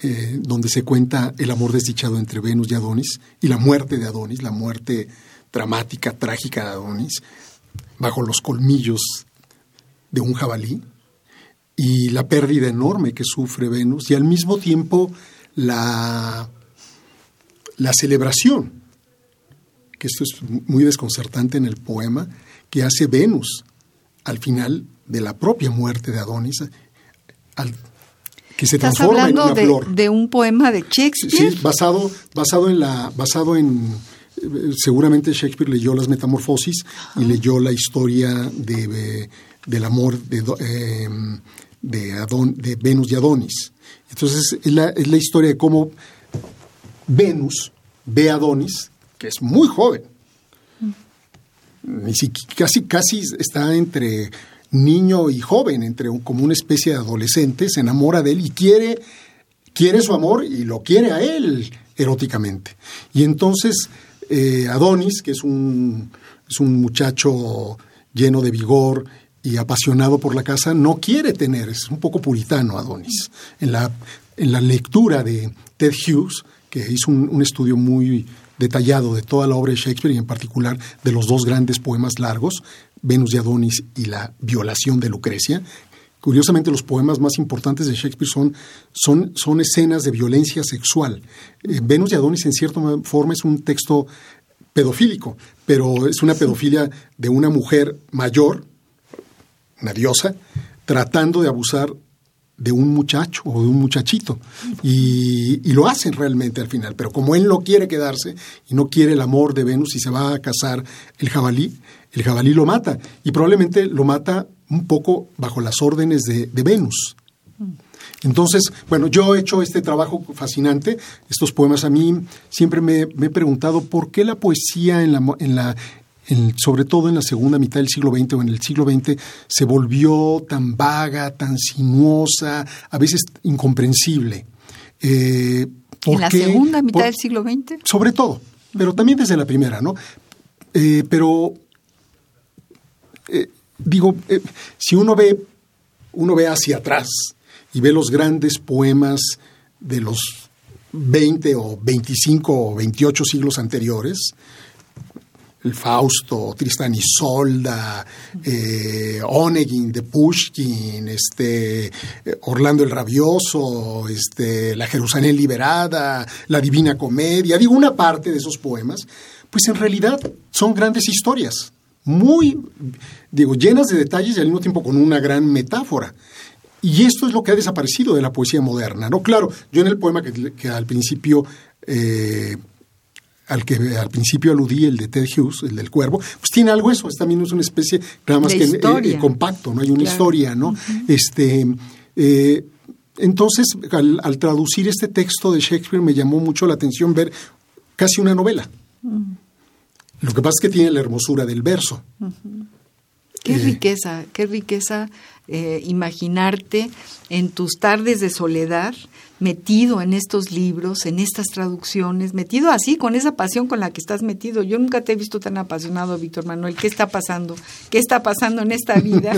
eh, donde se cuenta el amor desdichado entre Venus y Adonis y la muerte de Adonis, la muerte dramática, trágica de Adonis, bajo los colmillos de un jabalí, y la pérdida enorme que sufre Venus, y al mismo tiempo la, la celebración, que esto es muy desconcertante en el poema, que hace Venus al final de la propia muerte de Adonis, al que se ¿Estás transforma hablando en una de, flor. de un poema de Shakespeare? Sí, basado, basado en la, basado en seguramente Shakespeare leyó las Metamorfosis y leyó la historia de, del amor de, eh, de, Adon, de Venus y Adonis. Entonces es la, es la historia de cómo Venus ve a Adonis, que es muy joven, ni siquiera, casi, casi está entre niño y joven, entre como una especie de adolescente, se enamora de él y quiere, quiere su amor y lo quiere a él eróticamente. Y entonces eh, Adonis, que es un, es un muchacho lleno de vigor y apasionado por la casa, no quiere tener, es un poco puritano Adonis. En la, en la lectura de Ted Hughes, que hizo un, un estudio muy detallado de toda la obra de Shakespeare y en particular de los dos grandes poemas largos, Venus de Adonis y la violación de Lucrecia. Curiosamente, los poemas más importantes de Shakespeare son, son, son escenas de violencia sexual. Eh, Venus de Adonis, en cierta forma, es un texto pedofílico, pero es una pedofilia de una mujer mayor, una diosa, tratando de abusar de un muchacho o de un muchachito. Y, y, lo hacen realmente al final. Pero como él no quiere quedarse y no quiere el amor de Venus y se va a casar el jabalí, el jabalí lo mata. Y probablemente lo mata un poco bajo las órdenes de, Venus. Entonces, bueno, yo he hecho este trabajo fascinante, estos poemas a mí siempre me, he preguntado por qué la poesía en la, en la sobre todo en la segunda mitad del siglo XX o en el siglo XX, se volvió tan vaga, tan sinuosa, a veces incomprensible. Eh, ¿En la segunda mitad del siglo XX? Sobre todo, pero también desde la primera, ¿no? Eh, pero eh, digo, eh, si uno ve, uno ve hacia atrás y ve los grandes poemas de los 20 o 25 o 28 siglos anteriores, el Fausto, Tristan y Solda, eh, Onegin de Pushkin, este, Orlando el Rabioso, este, La Jerusalén Liberada, La Divina Comedia, digo, una parte de esos poemas, pues en realidad son grandes historias muy, digo, llenas de detalles y al mismo tiempo con una gran metáfora. Y esto es lo que ha desaparecido de la poesía moderna, ¿no? Claro, yo en el poema que, al principio eh, al que al principio aludí, el de Ted Hughes, el del cuervo, pues tiene algo eso, es también es una especie, nada más que eh, compacto, no hay una historia, ¿no? Este eh, entonces, al, traducir este texto de Shakespeare me llamó mucho la atención ver casi una novela. Mm. Lo que pasa es que tiene la hermosura del verso. Qué eh, riqueza, qué riqueza imaginarte en tus tardes de soledad metido en estos libros, en estas traducciones, metido así, con esa pasión con la que estás metido. Yo nunca te he visto tan apasionado, Víctor Manuel. ¿Qué está pasando? ¿Qué está pasando en esta vida?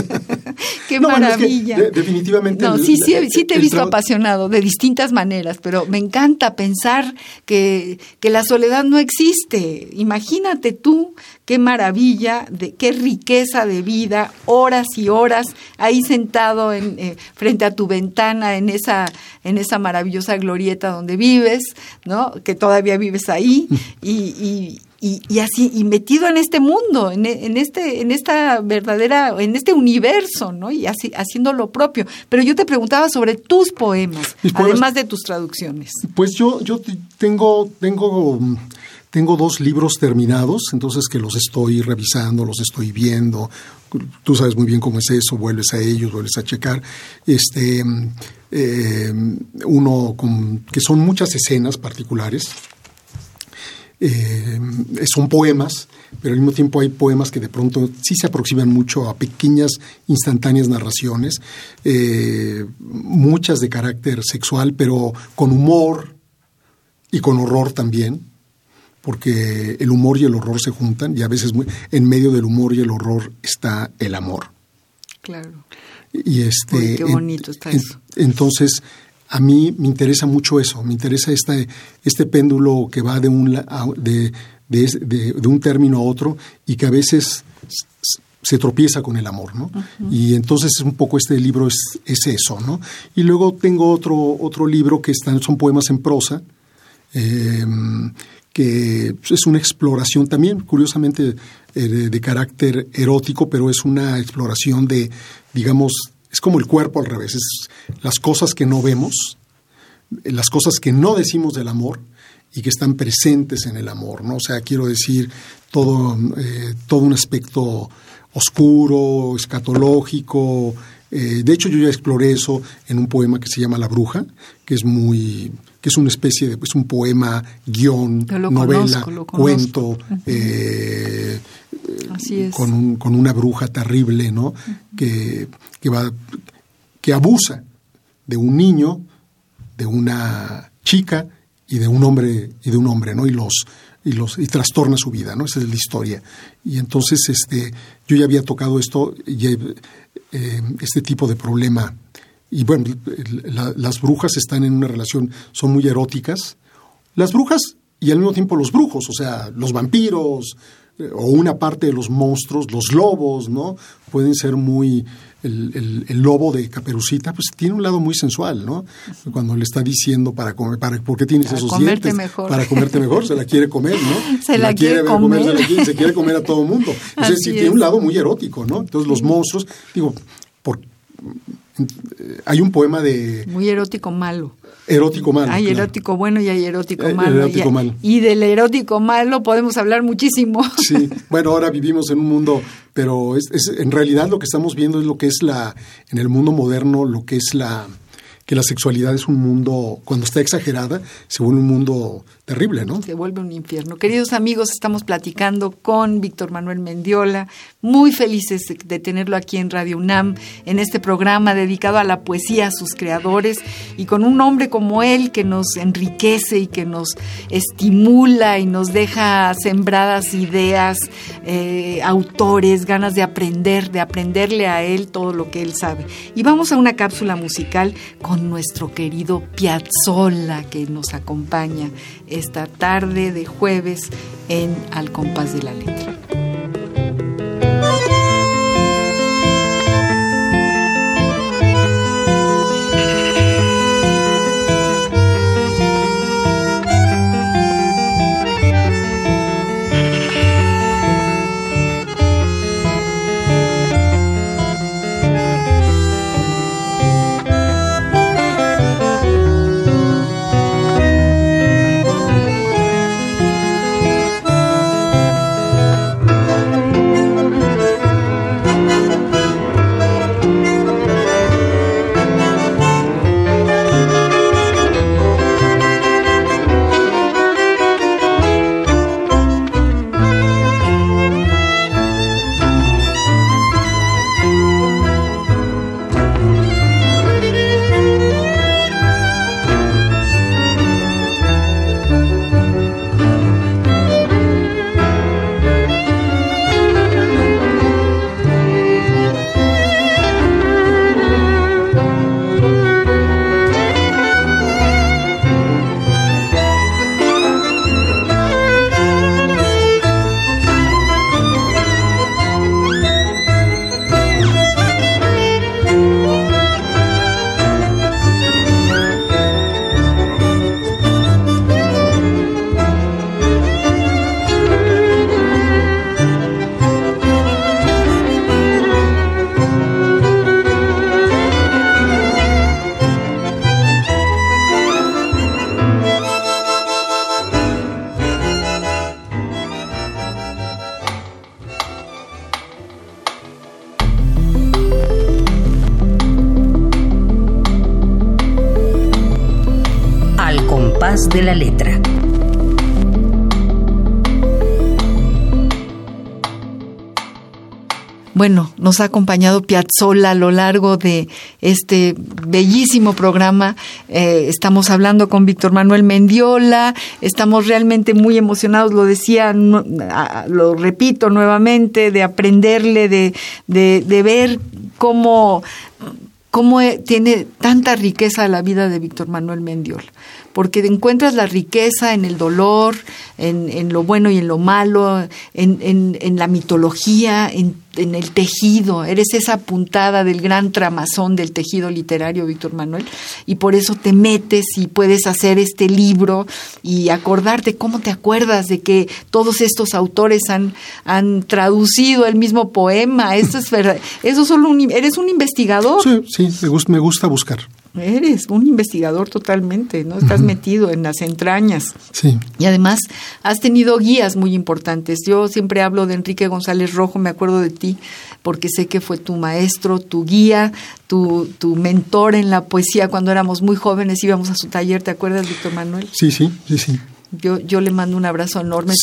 <laughs> ¡Qué maravilla! definitivamente. No, sí, sí, sí te he visto apasionado de distintas maneras, pero me encanta pensar que, que la soledad no existe. Imagínate tú qué maravilla, de, qué riqueza de vida, horas y horas ahí sentado en, eh, frente a tu ventana en esa, en esa maravillosa glorieta donde vives, ¿no? Que todavía vives ahí y, y, y, así y metido en este mundo, en, en, este, en esta verdadera, en este universo, ¿no? Y así haciendo lo propio. Pero yo te preguntaba sobre tus poemas, además de tus traducciones. Pues yo, yo tengo, tengo tengo dos libros terminados, entonces que los estoy revisando, los estoy viendo. Tú sabes muy bien cómo es eso, vuelves a ellos, vuelves a checar. Este, eh, uno con, que son muchas escenas particulares. Eh, son poemas, pero al mismo tiempo hay poemas que de pronto sí se aproximan mucho a pequeñas, instantáneas narraciones, eh, muchas de carácter sexual, pero con humor y con horror también porque el humor y el horror se juntan y a veces en medio del humor y el horror está el amor. Claro. Y este, qué bonito está eso. entonces, a mí me interesa mucho eso, me interesa este, este péndulo que va de un, de, de, un término a otro y que a veces se tropieza con el amor, ¿no? Y entonces un poco este libro es, es, eso, ¿no? Y luego tengo otro, otro libro que están, son poemas en prosa, eh, que es una exploración también, curiosamente, eh, de, carácter erótico, pero es una exploración de, digamos, es como el cuerpo al revés, es las cosas que no vemos, las cosas que no decimos del amor y que están presentes en el amor, ¿no? O sea, quiero decir, todo, eh, todo un aspecto oscuro, escatológico, eh, de hecho, yo ya exploré eso en un poema que se llama La Bruja, que es muy, que es una especie de, pues, un poema, guion, novela, cuento, eh, Con, con, una bruja terrible, ¿no? que, que, va, que abusa de un niño, de una chica y de un hombre y de un hombre, ¿no? Y los y los y trastorna su vida, ¿no? Esa es la historia. Y entonces este yo ya había tocado esto eh, este tipo de problema. Y bueno, las brujas están en una relación, son muy eróticas. Las brujas y al mismo tiempo los brujos, o sea, los vampiros eh, o una parte de los monstruos, los lobos, ¿no? Pueden ser muy... El, lobo de Caperucita, pues tiene un lado muy sensual, ¿no? Cuando le está diciendo para comer, para, ¿por qué tienes esos dientes? Para comerte mejor, se la quiere comer, ¿no? <laughs> Se, la, quiere, comer. se, quiere, comer a todo mundo. Entonces, sí, tiene un lado muy erótico, ¿no? Entonces, los monstruos, digo, hay un poema de... Muy erótico malo. Erótico malo. Hay erótico bueno y hay erótico eh, malo. Erótico y, malo. y del erótico malo podemos hablar muchísimo. <laughs> Sí, bueno, ahora vivimos en un mundo, pero es, en realidad lo que estamos viendo es lo que es la, en el mundo moderno, lo que es la, que la sexualidad es un mundo, cuando está exagerada, se vuelve un mundo terrible, ¿no? Se vuelve un infierno. Queridos amigos, estamos platicando con Víctor Manuel Mendiola, muy felices de tenerlo aquí en Radio UNAM, en este programa dedicado a la poesía, a sus creadores, y con un hombre como él que nos enriquece y que nos estimula y nos deja sembradas ideas, eh, autores, ganas de aprender, de aprenderle a él todo lo que él sabe. Y vamos a una cápsula musical con nuestro querido Piazzolla que nos acompaña esta tarde de jueves en Al compás de la letra. De la letra. Bueno, nos ha acompañado Piazzolla a lo largo de este bellísimo programa. Eh, estamos hablando con Víctor Manuel Mendiola, estamos realmente muy emocionados, lo decía, lo repito nuevamente, de aprenderle, de, de, de ver cómo cómo tiene tanta riqueza la vida de Víctor Manuel Mendiola porque encuentras la riqueza en el dolor, en, lo bueno y en lo malo, en, la mitología, en, el tejido. Eres esa puntada del gran tramazón del tejido literario, Víctor Manuel, y por eso te metes y puedes hacer este libro y acordarte cómo te acuerdas de que todos estos autores han, han traducido el mismo poema. Eso es verdad. Eso solo eres un investigador. Sí, sí, me gusta, me gusta buscar. Eres un investigador totalmente, ¿no? Estás metido en las entrañas. Sí. Y además has tenido guías muy importantes. Yo siempre hablo de Enrique González Rojo, me acuerdo de ti, porque sé que fue tu maestro, tu guía, tu, tu mentor en la poesía cuando éramos muy jóvenes, íbamos a su taller, ¿te acuerdas, Víctor Manuel? Sí, sí, sí, sí. Yo, yo le mando un abrazo enorme.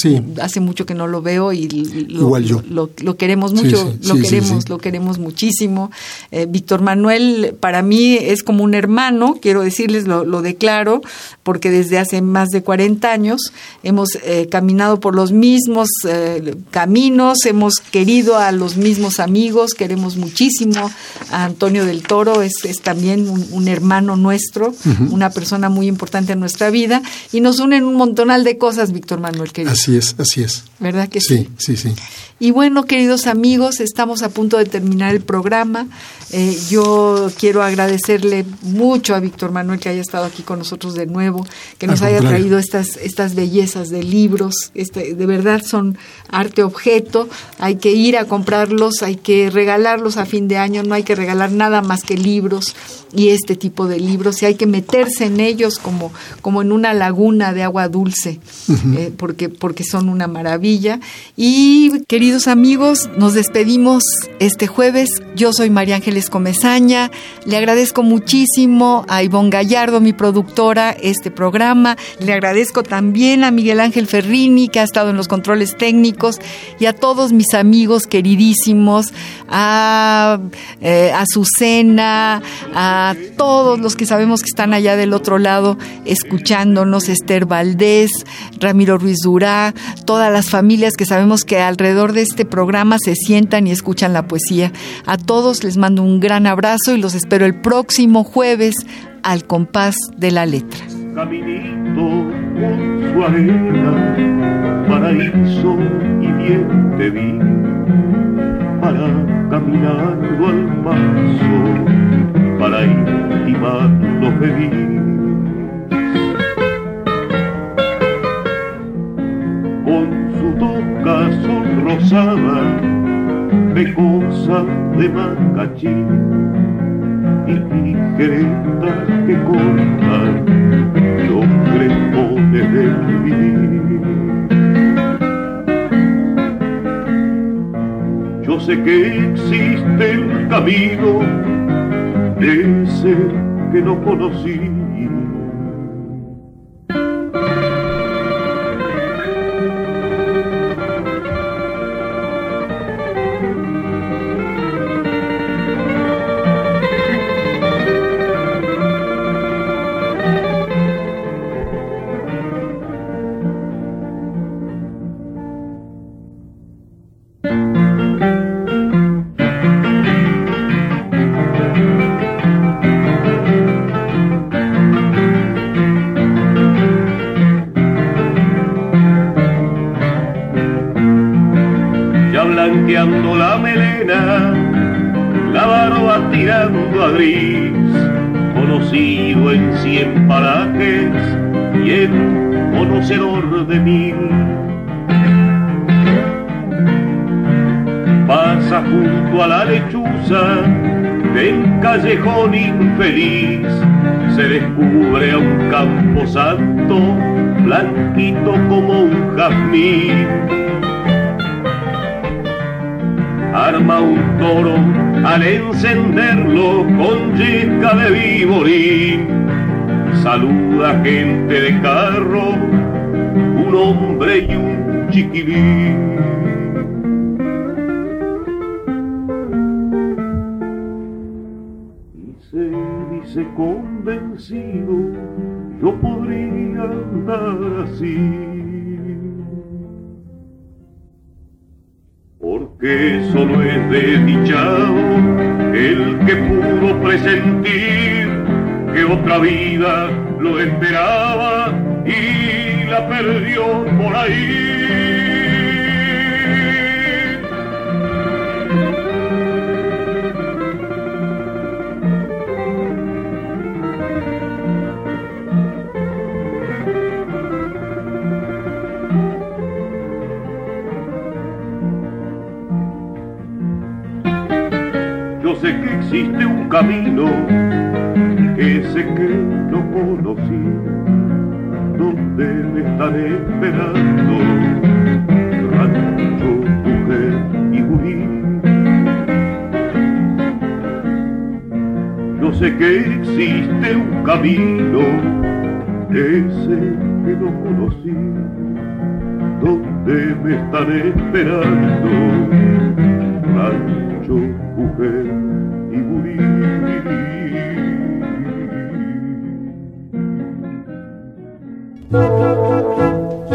Hace mucho que no lo veo y lo, Igual yo. lo, queremos mucho, lo queremos, lo queremos muchísimo. Eh, Víctor Manuel para mí es como un hermano, quiero decirles, lo, lo declaro, porque desde hace más de 40 años hemos eh, caminado por los mismos eh, caminos, hemos querido a los mismos amigos, queremos muchísimo a Antonio del Toro, es, es también un, hermano nuestro, una persona muy importante en nuestra vida y nos unen un montón de cosas, Víctor Manuel, querido. Así es, así es. ¿Verdad que sí? Sí, sí, sí. Y bueno, queridos amigos, estamos a punto de terminar el programa. Eh, yo quiero agradecerle mucho a Víctor Manuel que haya estado aquí con nosotros de nuevo, que nos haya traído estas, estas bellezas de libros. Este, de verdad son arte objeto. Hay que ir a comprarlos, hay que regalarlos a fin de año. No hay que regalar nada más que libros y este tipo de libros. Y hay que meterse en ellos como, como en una laguna de agua dulce, eh, porque, porque son una maravilla. Y queridos amigos, nos despedimos este jueves. Yo soy María Ángeles Comezaña. Le agradezco muchísimo a Ivonne Gallardo, mi productora, este programa. Le agradezco también a Miguel Ángel Ferrini, que ha estado en los controles técnicos, y a todos mis amigos queridísimos, a eh, Azucena, a todos los que sabemos que están allá del otro lado escuchándonos, Esther Valdés, Ramiro Ruiz Durá, todas las familias que sabemos que alrededor de este programa se sientan y escuchan la poesía. A todos les mando un gran abrazo y los espero el próximo jueves al compás de la letra. Caminito con su paraíso y bien te vi, para al para intimarlo feliz. Con su toca sonrosada, pecosa de macachín y tijeretas que cortan los crepones del vivir. Yo sé que existe el camino, ese que no conocí encenderlo con yesca de viborín, saluda gente de carro, un hombre y un chiquilín. Y se dice convencido, yo podría andar así. Porque solo es desdichado el que pudo presentir que otra vida lo esperaba y la perdió por ahí. Existe un camino que no conocí, donde me están esperando rancho, mujer y gurí. Yo sé que existe un camino, ese que no conocí, donde me están esperando rancho,